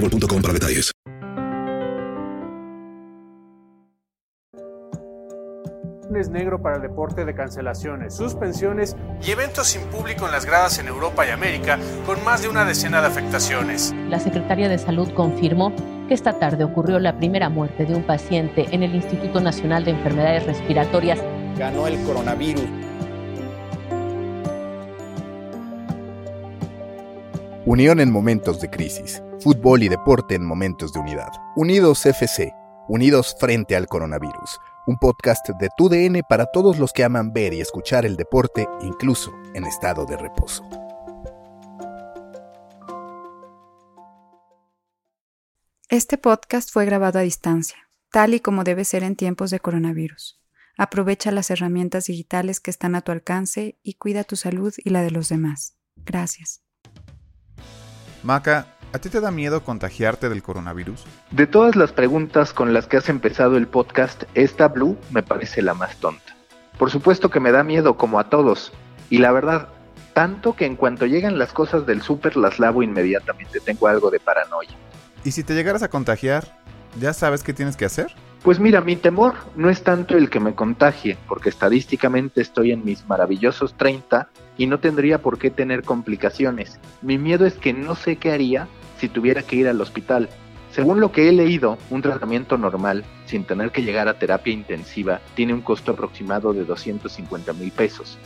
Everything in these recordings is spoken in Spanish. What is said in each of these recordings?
boostmobile.com para detalles. Es negro para el deporte de cancelaciones, suspensiones y eventos sin público en las gradas en Europa y América, con más de una decena de afectaciones. La Secretaría de Salud confirmó que esta tarde ocurrió la primera muerte de un paciente en el Instituto Nacional de Enfermedades Respiratorias. Ganó el coronavirus. Unión en momentos de crisis. Fútbol y deporte en momentos de unidad. Unidos FC. Unidos frente al coronavirus. Un podcast de TUDN para todos los que aman ver y escuchar el deporte, incluso en estado de reposo. Este podcast fue grabado a distancia, tal y como debe ser en tiempos de coronavirus. Aprovecha las herramientas digitales que están a tu alcance y cuida tu salud y la de los demás. Gracias. Maca, ¿a ti te da miedo contagiarte del coronavirus? De todas las preguntas con las que has empezado el podcast, esta Blue me parece la más tonta. Por supuesto que me da miedo como a todos, y la verdad, tanto que en cuanto llegan las cosas del súper las lavo inmediatamente, tengo algo de paranoia. ¿Y si te llegaras a contagiar, ya sabes qué tienes que hacer? Pues mira, mi temor no es tanto el que me contagie, porque estadísticamente estoy en mis maravillosos 30 y no tendría por qué tener complicaciones. Mi miedo es que no sé qué haría si tuviera que ir al hospital. Según lo que he leído, un tratamiento normal, sin tener que llegar a terapia intensiva, tiene un costo aproximado de 250 mil pesos.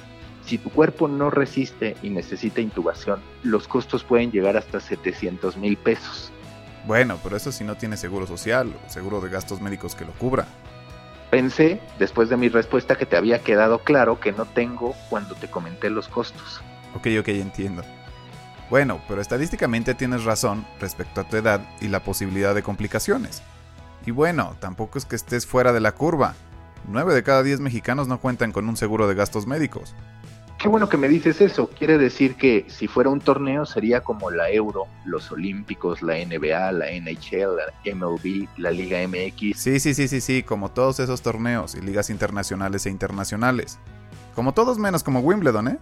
Si tu cuerpo no resiste y necesita intubación, los costos pueden llegar hasta 700 mil pesos. Bueno, pero eso si no tiene seguro social o seguro de gastos médicos que lo cubra. Pensé, después de mi respuesta, que te había quedado claro que no tengo cuando te comenté los costos. Ok, ok, entiendo. Bueno, pero estadísticamente tienes razón respecto a tu edad y la posibilidad de complicaciones. Y bueno, tampoco es que estés fuera de la curva. 9 de cada 10 mexicanos no cuentan con un seguro de gastos médicos. Qué bueno que me dices eso. Quiere decir que si fuera un torneo sería como la Euro, los Olímpicos, la NBA, la NHL, la MLB, la Liga MX. Sí, sí, sí, sí, sí, como todos esos torneos y ligas internacionales e internacionales. Como todos menos como Wimbledon, ¿eh?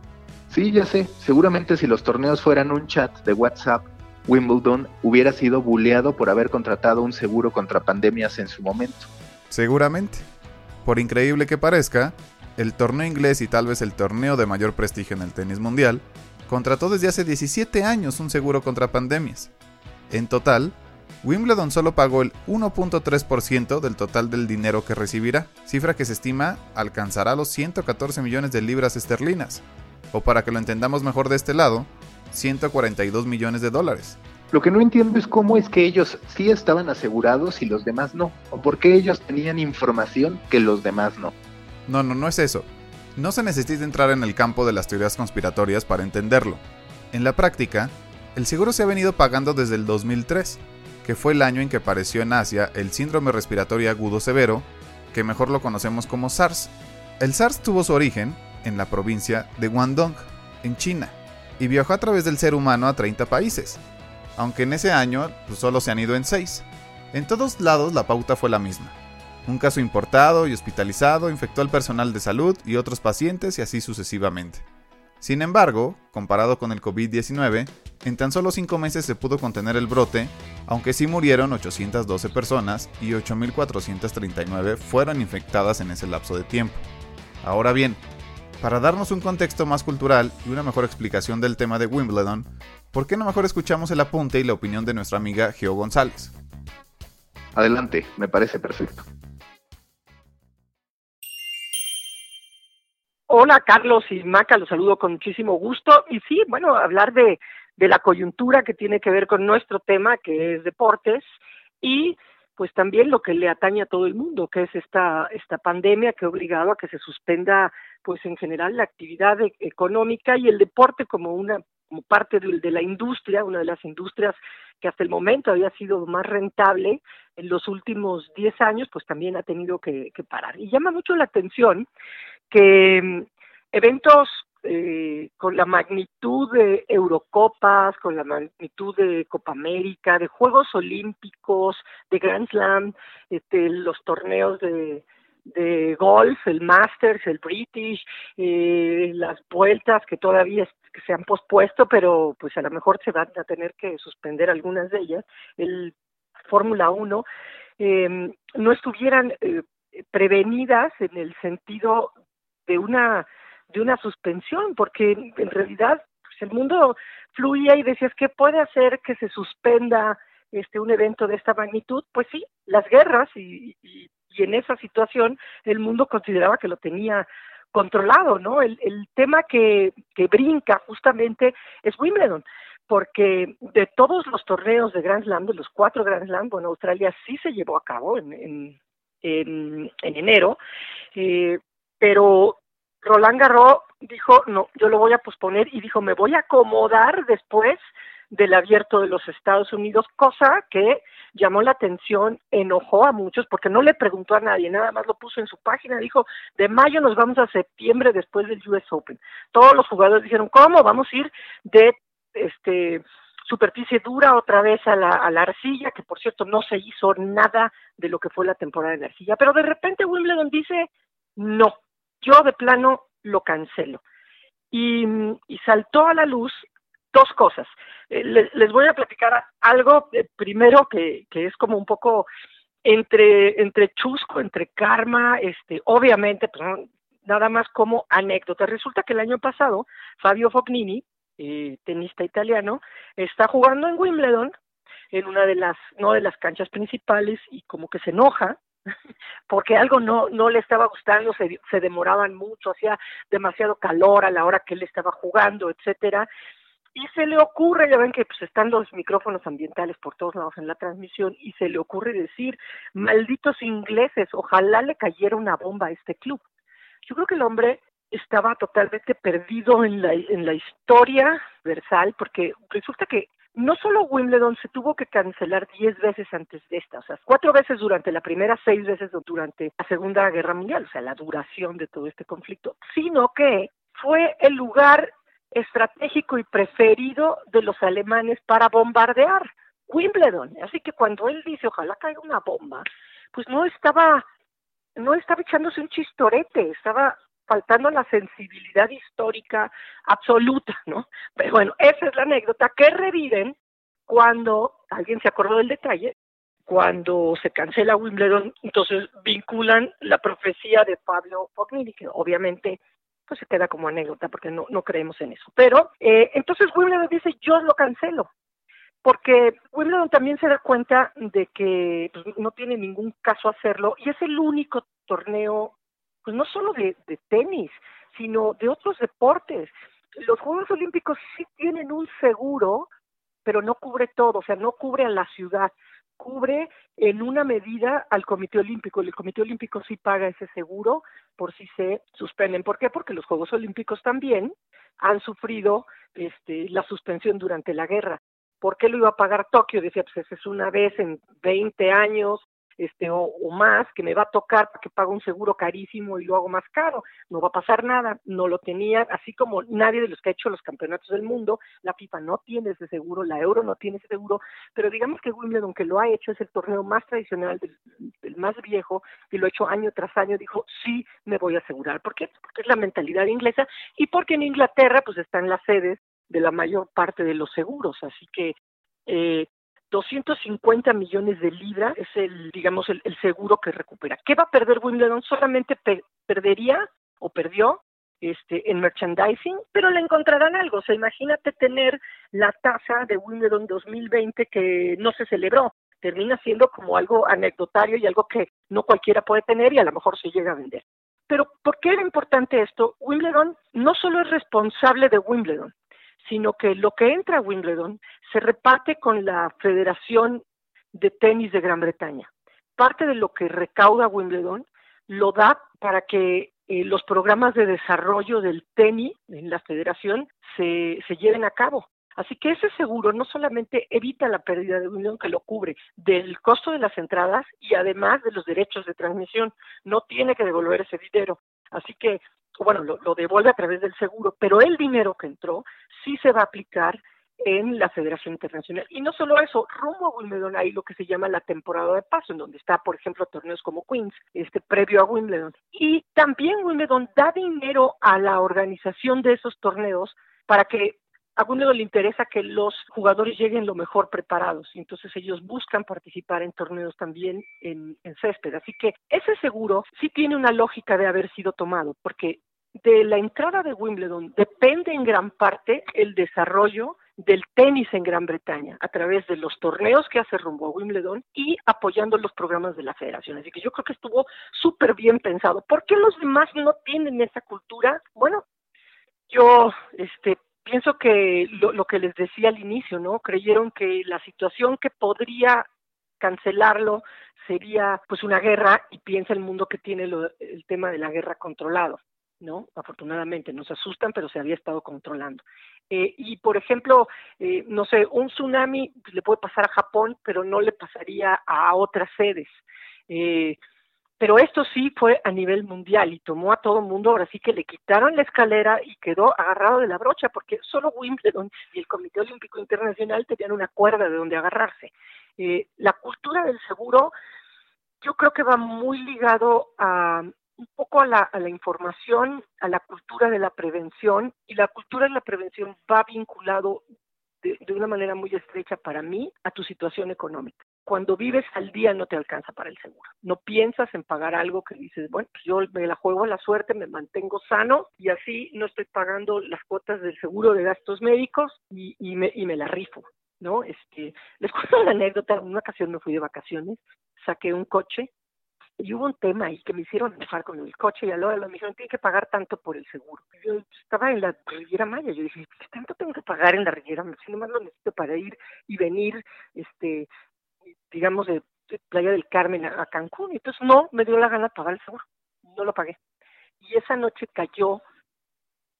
Sí, ya sé. Seguramente si los torneos fueran un chat de WhatsApp, Wimbledon hubiera sido buleado por haber contratado un seguro contra pandemias en su momento. Seguramente. Por increíble que parezca, el torneo inglés y tal vez el torneo de mayor prestigio en el tenis mundial, contrató desde hace 17 años un seguro contra pandemias. En total, Wimbledon solo pagó el 1.3% del total del dinero que recibirá, cifra que se estima alcanzará los 114 millones de libras esterlinas, o para que lo entendamos mejor de este lado, 142 millones de dólares. Lo que no entiendo es cómo es que ellos sí estaban asegurados y los demás no, o por qué ellos tenían información que los demás no. No, no, no es eso. No se necesita entrar en el campo de las teorías conspiratorias para entenderlo. En la práctica, el seguro se ha venido pagando desde el 2003, que fue el año en que apareció en Asia el síndrome respiratorio agudo severo, que mejor lo conocemos como SARS. El SARS tuvo su origen en la provincia de Guangdong, en China, y viajó a través del ser humano a 30 países, aunque en ese año pues, solo se han ido en 6. En todos lados la pauta fue la misma. Un caso importado y hospitalizado infectó al personal de salud y otros pacientes y así sucesivamente. Sin embargo, comparado con el COVID-19, en tan solo 5 meses se pudo contener el brote, aunque sí murieron 812 personas y 8.439 fueron infectadas en ese lapso de tiempo. Ahora bien, para darnos un contexto más cultural y una mejor explicación del tema de Wimbledon, ¿por qué no mejor escuchamos el apunte y la opinión de nuestra amiga Geo González? Adelante, me parece perfecto. Hola Carlos y Maca, los saludo con muchísimo gusto. Y sí, bueno, hablar de, la coyuntura que tiene que ver con nuestro tema, que es deportes, y pues también lo que le atañe a todo el mundo, que es esta, esta pandemia que ha obligado a que se suspenda, pues en general, la actividad e, económica y el deporte como una como parte de, de la industria, una de las industrias que hasta el momento había sido más rentable en los últimos 10 años, pues también ha tenido que parar. Y llama mucho la atención que mm, eventos eh, con la magnitud de Eurocopas, con la magnitud de Copa América, de Juegos Olímpicos, de Grand Slam, este, los torneos de, golf, el Masters, el British, eh, las vueltas que todavía se han pospuesto, pero pues a lo mejor se van a tener que suspender algunas de ellas, el Fórmula 1, eh, no estuvieran prevenidas en el sentido de una de una suspensión, porque en realidad pues, el mundo fluía y decías que puede hacer que se suspenda este un evento de esta magnitud, pues sí, las guerras y, y, y en esa situación el mundo consideraba que lo tenía controlado, ¿no? El, el tema que, que brinca justamente es Wimbledon, porque de todos los torneos de Grand Slam, de los cuatro Grand Slam, bueno, Australia sí se llevó a cabo en, en, en, en enero, eh, pero Roland Garros dijo, no, yo lo voy a posponer y dijo, me voy a acomodar después del abierto de los Estados Unidos, cosa que llamó la atención, enojó a muchos porque no le preguntó a nadie, nada más lo puso en su página, dijo, de mayo nos vamos a septiembre después del US Open. Todos los jugadores dijeron, ¿cómo? Vamos a ir de este superficie dura otra vez a la, arcilla, que por cierto no se hizo nada de lo que fue la temporada la arcilla, pero de repente Wimbledon dice, no, yo de plano lo cancelo. Y, saltó a la luz dos cosas. Eh, les, les, voy a platicar algo eh, primero que, que, es como un poco entre, entre chusco, entre karma, este, obviamente, pues, nada más como anécdota. Resulta que el año pasado Fabio Fognini, eh, tenista italiano, está jugando en Wimbledon en una de las, no de las canchas principales y como que se enoja porque algo no, no le estaba gustando, se, se demoraban mucho, hacía demasiado calor a la hora que él estaba jugando, etcétera, y se le ocurre, ya ven que pues están los micrófonos ambientales por todos lados en la transmisión, y se le ocurre decir, malditos ingleses, ojalá le cayera una bomba a este club. Yo creo que el hombre estaba totalmente perdido en la, en la historia versal, porque resulta que no solo Wimbledon se tuvo que cancelar diez veces antes de esta, o sea, cuatro veces durante la primera, seis veces durante la Segunda Guerra Mundial, o sea, la duración de todo este conflicto, sino que fue el lugar estratégico y preferido de los alemanes para bombardear Wimbledon. Así que cuando él dice ojalá caiga una bomba, pues no estaba, no estaba echándose un chistorete, estaba faltando la sensibilidad histórica absoluta, ¿no? Pero bueno, esa es la anécdota que reviven cuando alguien se acordó del detalle, cuando se cancela Wimbledon, entonces vinculan la profecía de Fabio Fognini, que obviamente pues se queda como anécdota porque no, no creemos en eso. Pero eh, entonces Wimbledon dice, yo lo cancelo, porque Wimbledon también se da cuenta de que pues, no tiene ningún caso hacerlo y es el único torneo, pues no solo de, de tenis, sino de otros deportes. Los Juegos Olímpicos sí tienen un seguro, pero no cubre todo, o sea, no cubre a la ciudad cubre en una medida al Comité Olímpico. El Comité Olímpico sí paga ese seguro por si se suspenden. ¿Por qué? Porque los Juegos Olímpicos también han sufrido este, la suspensión durante la guerra. ¿por qué lo iba a pagar Tokio? Decía, pues es una vez en 20 años, este, o, más, que me va a tocar porque pago un seguro carísimo y lo hago más caro. No va a pasar nada, no lo tenía, así como nadie de los que ha hecho los campeonatos del mundo, la FIFA no tiene ese seguro, la Euro no tiene ese seguro, pero digamos que Wimbledon, que lo ha hecho, es el torneo más tradicional, el más viejo, y lo ha hecho año tras año, dijo, sí, me voy a asegurar. ¿Por qué? Porque es la mentalidad inglesa y porque en Inglaterra, pues están las sedes de la mayor parte de los seguros, así que eh, 250 millones de libras es el, digamos, el, seguro que recupera. ¿Qué va a perder Wimbledon? Solamente perdería o perdió este, en merchandising, pero le encontrarán algo. O sea, imagínate tener la tasa de Wimbledon 2020 que no se celebró. Termina siendo como algo anecdotario y algo que no cualquiera puede tener y a lo mejor se llega a vender. Pero ¿por qué era importante esto? Wimbledon no solo es responsable de Wimbledon, sino que lo que entra a Wimbledon se reparte con la Federación de Tenis de Gran Bretaña. Parte de lo que recauda Wimbledon lo da para que eh, los programas de desarrollo del tenis en la federación se, se lleven a cabo. Así que ese seguro no solamente evita la pérdida de Wimbledon, que lo cubre del costo de las entradas y además de los derechos de transmisión, no tiene que devolver ese dinero. Así que bueno, lo, devuelve a través del seguro, pero el dinero que entró sí se va a aplicar en la Federación Internacional. Y no solo eso, rumbo a Wimbledon hay lo que se llama la temporada de paso, en donde está, por ejemplo, torneos como Queens, este previo a Wimbledon. Y también Wimbledon da dinero a la organización de esos torneos para que a Wimbledon le interesa que los jugadores lleguen lo mejor preparados, entonces ellos buscan participar en torneos también en césped. Así que ese seguro sí tiene una lógica de haber sido tomado, porque de la entrada de Wimbledon depende en gran parte el desarrollo del tenis en Gran Bretaña a través de los torneos que hace rumbo a Wimbledon y apoyando los programas de la federación. Así que yo creo que estuvo súper bien pensado. ¿Por qué los demás no tienen esa cultura? Bueno, yo este, pienso que lo, lo que les decía al inicio, ¿no? Creyeron que la situación que podría cancelarlo sería pues una guerra y piensa el mundo que tiene el tema de la guerra controlado. ¿No? Afortunadamente, nos asustan, pero se había estado controlando. Eh, y, por ejemplo, eh, no sé, un tsunami le puede pasar a Japón, pero no le pasaría a otras sedes. Eh, pero esto sí fue a nivel mundial y tomó a todo el mundo, ahora sí que le quitaron la escalera y quedó agarrado de la brocha, porque solo Wimbledon y el Comité Olímpico Internacional tenían una cuerda de donde agarrarse. la cultura del seguro yo creo que va muy ligado a, un poco a la, información, a la cultura de la prevención, y la cultura de la prevención va vinculado de, una manera muy estrecha para mí a tu situación económica. Cuando vives al día no te alcanza para el seguro. No piensas en pagar algo que dices, bueno, pues yo me la juego a la suerte, me mantengo sano y así no estoy pagando las cuotas del seguro de gastos médicos y, y, me, y me la rifo. ¿no? Este, les cuento una anécdota, en una ocasión me fui de vacaciones, saqué un coche y hubo un tema ahí que me hicieron enojar con el coche y a lo me dijeron, tiene que pagar tanto por el seguro. Yo estaba en la Riviera Maya, yo dije, ¿qué tanto tengo que pagar en la Riviera Maya? Si nomás lo necesito para ir y venir, este, digamos, de, Playa del Carmen a, Cancún. Entonces no, me dio la gana pagar el seguro, no lo pagué. Y esa noche cayó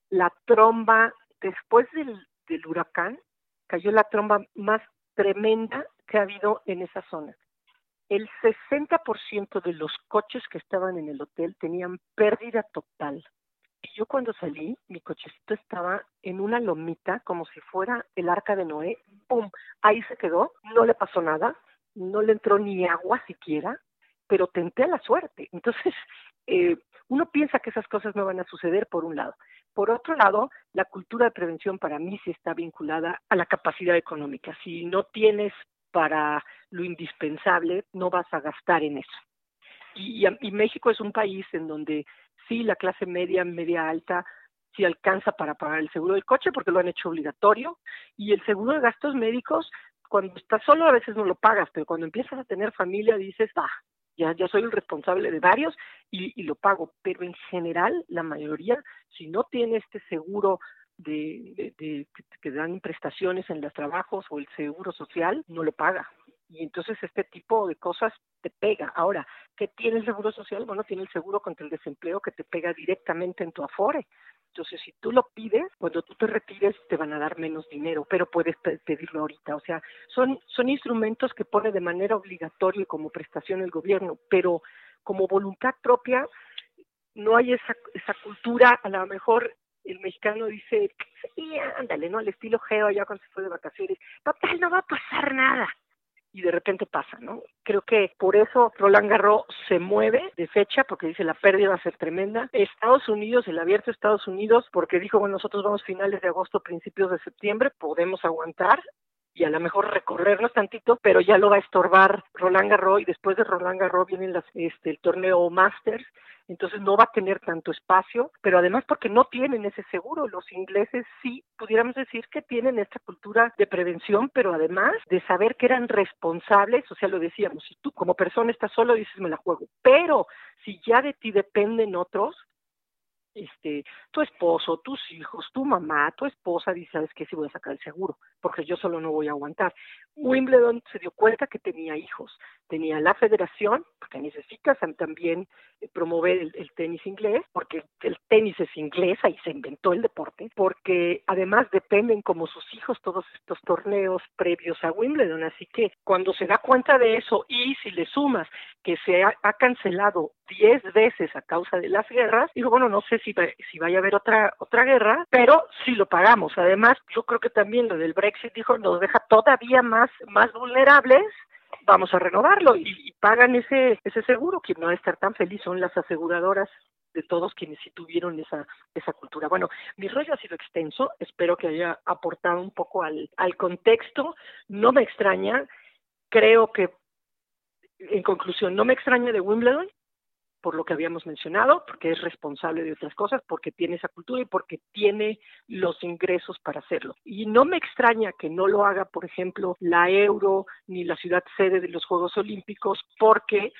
la tromba, después del, del huracán, cayó la tromba más tremenda que ha habido en esa zona el 60% de los coches que estaban en el hotel tenían pérdida total. Y yo cuando salí, mi cochecito estaba en una lomita como si fuera el arca de Noé. ¡Pum! Ahí se quedó, no le pasó nada, no le entró ni agua siquiera, pero tenté a la suerte. Entonces, eh, uno piensa que esas cosas no van a suceder por un lado. Por otro lado, la cultura de prevención para mí sí está vinculada a la capacidad económica. Si no tienes para lo indispensable, no vas a gastar en eso. Y, México es un país en donde sí la clase media, media alta, sí alcanza para pagar el seguro del coche porque lo han hecho obligatorio y el seguro de gastos médicos cuando estás solo a veces no lo pagas, pero cuando empiezas a tener familia dices, ah, ya, ya soy el responsable de varios y, y lo pago. Pero en general, la mayoría, si no tiene este seguro de, que dan prestaciones en los trabajos o el seguro social, no lo paga. Y entonces este tipo de cosas te pega. Ahora, ¿qué tiene el seguro social? Bueno, tiene el seguro contra el desempleo que te pega directamente en tu afore. Entonces, si tú lo pides, cuando tú te retires te van a dar menos dinero, pero puedes pedirlo ahorita. O sea, son, son instrumentos que pone de manera obligatoria como prestación el gobierno, pero como voluntad propia no hay esa, esa cultura, a lo mejor el mexicano dice, sí, ándale, ¿no? Al estilo geo allá cuando se fue de vacaciones, total, no va a pasar nada y de repente pasa, ¿no? Creo que por eso Roland Garros se mueve de fecha porque dice la pérdida va a ser tremenda. Estados Unidos, el abierto Estados Unidos, porque dijo, bueno, nosotros vamos finales de agosto, principios de septiembre, podemos aguantar y a lo mejor recorrernos tantito, pero ya lo va a estorbar Roland Garros y después de Roland Garros viene las, este, el torneo Masters entonces no va a tener tanto espacio, pero además porque no tienen ese seguro. Los ingleses sí, pudiéramos decir que tienen esta cultura de prevención, pero además de saber que eran responsables, o sea, lo decíamos, si tú como persona estás solo, dices me la juego, pero si ya de ti dependen otros, este, tu esposo, tus hijos, tu mamá, tu esposa, dice, ¿sabes qué? Si voy a sacar el seguro, porque yo solo no voy a aguantar. Wimbledon se dio cuenta que tenía hijos, tenía la federación, porque necesitas también eh, promover el, tenis inglés, porque el tenis es inglés, ahí se inventó el deporte, porque además dependen como sus hijos todos estos torneos previos a Wimbledon, así que cuando se da cuenta de eso y si le sumas que se ha, ha cancelado 10 veces a causa de las guerras, digo, bueno, no sé si, si vaya a haber otra, otra guerra, pero si lo pagamos. Además, yo creo que también lo del Brexit, dijo, nos deja todavía más, más vulnerables vamos a renovarlo y, pagan ese ese seguro quien no va a estar tan feliz son las aseguradoras de todos quienes sí tuvieron esa esa cultura. Bueno, mi rollo ha sido extenso, espero que haya aportado un poco al, al contexto, no me extraña, creo que en conclusión, no me extraña de Wimbledon, por lo que habíamos mencionado, porque es responsable de otras cosas, porque tiene esa cultura y porque tiene los ingresos para hacerlo. Y no me extraña que no lo haga, por ejemplo, la Euro ni la ciudad sede de los Juegos Olímpicos, porque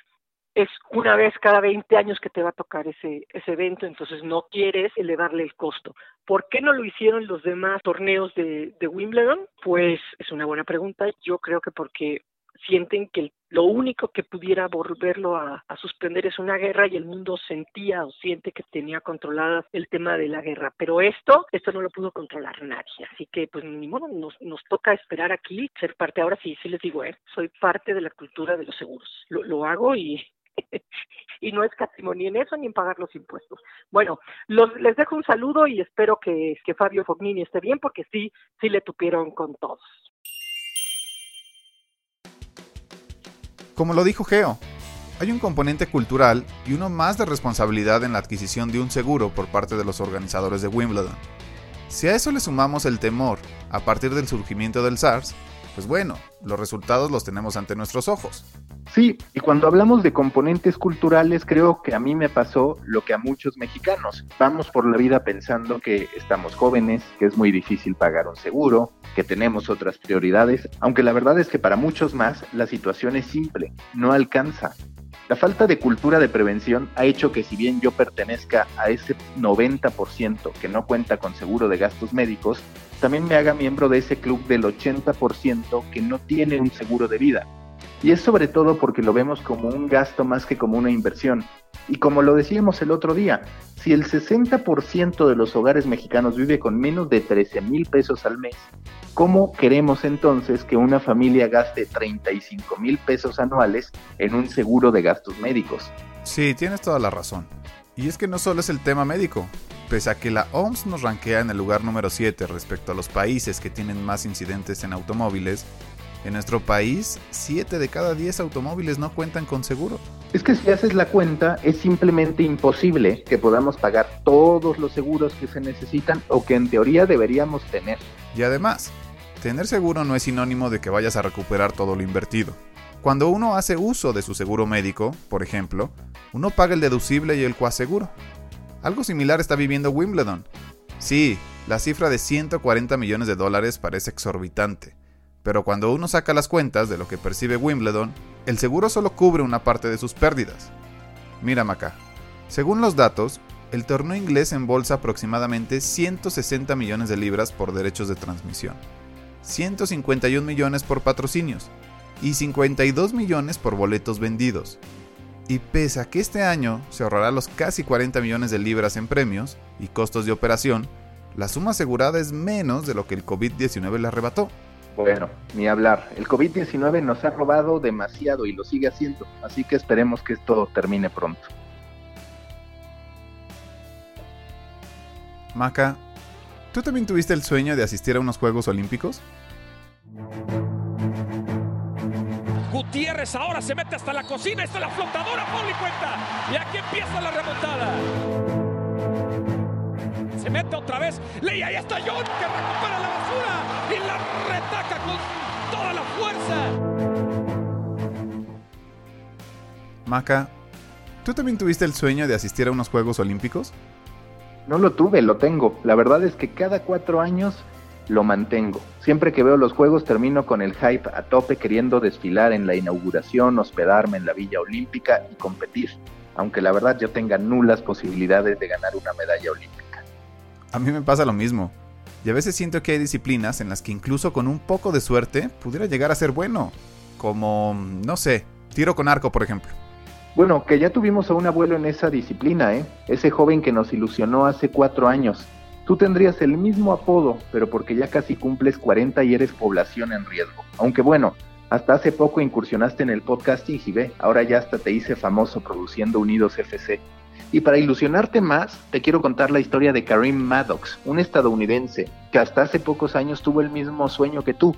es una vez cada 20 años que te va a tocar ese, evento, entonces no quieres elevarle el costo. ¿Por qué no lo hicieron los demás torneos de, de Wimbledon? Pues es una buena pregunta. Yo creo que porque sienten que lo único que pudiera volverlo a, suspender es una guerra y el mundo sentía o siente que tenía controlada el tema de la guerra. Pero esto, esto no lo pudo controlar nadie. Así que, pues, ni modo, nos, toca esperar aquí, ser parte. Ahora sí, sí les digo, eh, soy parte de la cultura de los seguros. Lo, hago y, y no es ni en eso ni en pagar los impuestos. Bueno, los, les dejo un saludo y espero que, que Fabio Fognini esté bien porque sí, sí le tupieron con todos. Como lo dijo Geo, hay un componente cultural y uno más de responsabilidad en la adquisición de un seguro por parte de los organizadores de Wimbledon. Si a eso le sumamos el temor a partir del surgimiento del SARS, pues bueno, los resultados los tenemos ante nuestros ojos. Sí, y cuando hablamos de componentes culturales, creo que a mí me pasó lo que a muchos mexicanos. Vamos por la vida pensando que estamos jóvenes, que es muy difícil pagar un seguro, que tenemos otras prioridades, aunque la verdad es que para muchos más la situación es simple, no alcanza. La falta de cultura de prevención ha hecho que si bien yo pertenezca a ese 90% que no cuenta con seguro de gastos médicos, también me haga miembro de ese club del 80% que no tiene un seguro de vida. Y es sobre todo porque lo vemos como un gasto más que como una inversión. Y como lo decíamos el otro día, si el 60% de los hogares mexicanos vive con menos de 13 mil pesos al mes, ¿cómo queremos entonces que una familia gaste 35 mil pesos anuales en un seguro de gastos médicos? Sí, tienes toda la razón. Y es que no solo es el tema médico. Pese a que la OMS nos rankea en el lugar número 7 respecto a los países que tienen más incidentes en automóviles, en nuestro país, 7 de cada 10 automóviles no cuentan con seguro. Es que si haces la cuenta, es simplemente imposible que podamos pagar todos los seguros que se necesitan o que en teoría deberíamos tener. Y además, tener seguro no es sinónimo de que vayas a recuperar todo lo invertido. Cuando uno hace uso de su seguro médico, por ejemplo, uno paga el deducible y el coaseguro. Algo similar está viviendo Wimbledon. Sí, la cifra de 140 millones de dólares parece exorbitante, pero cuando uno saca las cuentas de lo que percibe Wimbledon, el seguro solo cubre una parte de sus pérdidas. Mira acá. Según los datos, el torneo inglés embolsa aproximadamente 160 millones de libras por derechos de transmisión, 151 millones por patrocinios y 52 millones por boletos vendidos. Y pese a que este año se ahorrará los casi 40 millones de libras en premios y costos de operación, la suma asegurada es menos de lo que el COVID-19 le arrebató. Bueno, ni hablar. El COVID-19 nos ha robado demasiado y lo sigue haciendo, así que esperemos que esto termine pronto. Maca, ¿tú también tuviste el sueño de asistir a unos Juegos Olímpicos? Gutiérrez ahora se mete hasta la cocina, está la flotadora, Pauli cuenta. Y aquí empieza la remontada. Se mete otra vez, Ley, ahí está John que recupera la basura y la retaca con toda la fuerza. Maca, ¿tú también tuviste el sueño de asistir a unos Juegos Olímpicos? No lo tuve, lo tengo. La verdad es que cada cuatro años lo mantengo. Siempre que veo los juegos termino con el hype a tope queriendo desfilar en la inauguración, hospedarme en la Villa Olímpica y competir, aunque la verdad yo tenga nulas posibilidades de ganar una medalla olímpica. A mí me pasa lo mismo. Y a veces siento que hay disciplinas en las que incluso con un poco de suerte pudiera llegar a ser bueno. Como, no sé, tiro con arco, por ejemplo. Bueno, que ya tuvimos a un abuelo en esa disciplina, ¿eh? Ese joven que nos ilusionó hace cuatro años. Tú tendrías el mismo apodo, pero porque ya casi cumples 40 y eres población en riesgo. Aunque bueno, hasta hace poco incursionaste en el podcasting y ve, ahora ya hasta te hice famoso produciendo Unidos FC. Y para ilusionarte más, te quiero contar la historia de Karim Maddox, un estadounidense que hasta hace pocos años tuvo el mismo sueño que tú,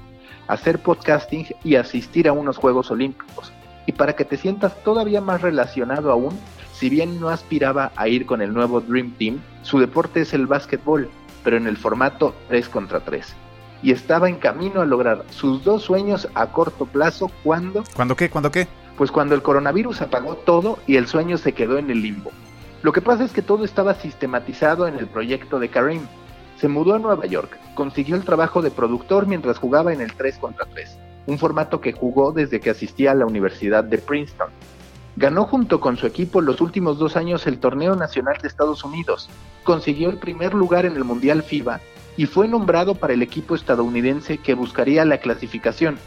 hacer podcasting y asistir a unos Juegos Olímpicos. Y para que te sientas todavía más relacionado aún, si bien no aspiraba a ir con el nuevo Dream Team, su deporte es el básquetbol, pero en el formato 3 contra 3. Y estaba en camino a lograr sus dos sueños a corto plazo cuando... ¿Cuándo qué? ¿Cuándo qué? Pues cuando el coronavirus apagó todo y el sueño se quedó en el limbo. Lo que pasa es que todo estaba sistematizado en el proyecto de Karim. Se mudó a Nueva York, consiguió el trabajo de productor mientras jugaba en el 3 contra 3, un formato que jugó desde que asistía a la Universidad de Princeton. Ganó junto con su equipo los últimos dos años el Torneo Nacional de Estados Unidos, consiguió el primer lugar en el Mundial FIBA y fue nombrado para el equipo estadounidense que buscaría la clasificación.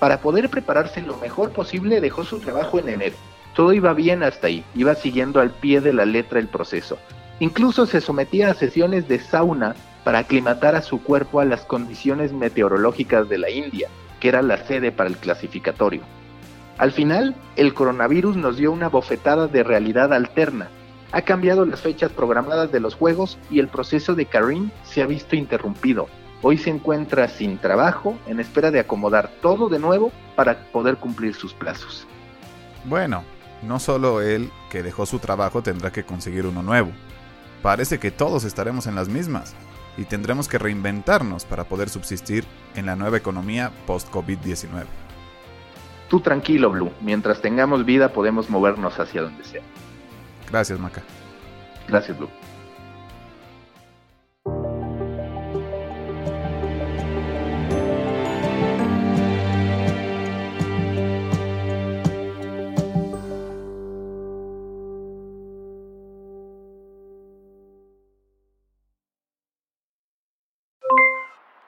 Para poder prepararse lo mejor posible dejó su trabajo en enero. Todo iba bien hasta ahí, iba siguiendo al pie de la letra el proceso. Incluso se sometía a sesiones de sauna para aclimatar a su cuerpo a las condiciones meteorológicas de la India, que era la sede para el clasificatorio. Al final, el coronavirus nos dio una bofetada de realidad alterna. Ha cambiado las fechas programadas de los juegos y el proceso de Karim se ha visto interrumpido. Hoy se encuentra sin trabajo, en espera de acomodar todo de nuevo para poder cumplir sus plazos. Bueno, no solo él que dejó su trabajo tendrá que conseguir uno nuevo. Parece que todos estaremos en las mismas y tendremos que reinventarnos para poder subsistir en la nueva economía post-COVID-19. Tú tranquilo, Blue. Mientras tengamos vida podemos movernos hacia donde sea. Gracias, Maca. Gracias, Blue.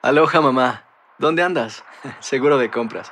Aloha, mamá. ¿Dónde andas? Seguro de compras.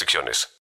restricciones.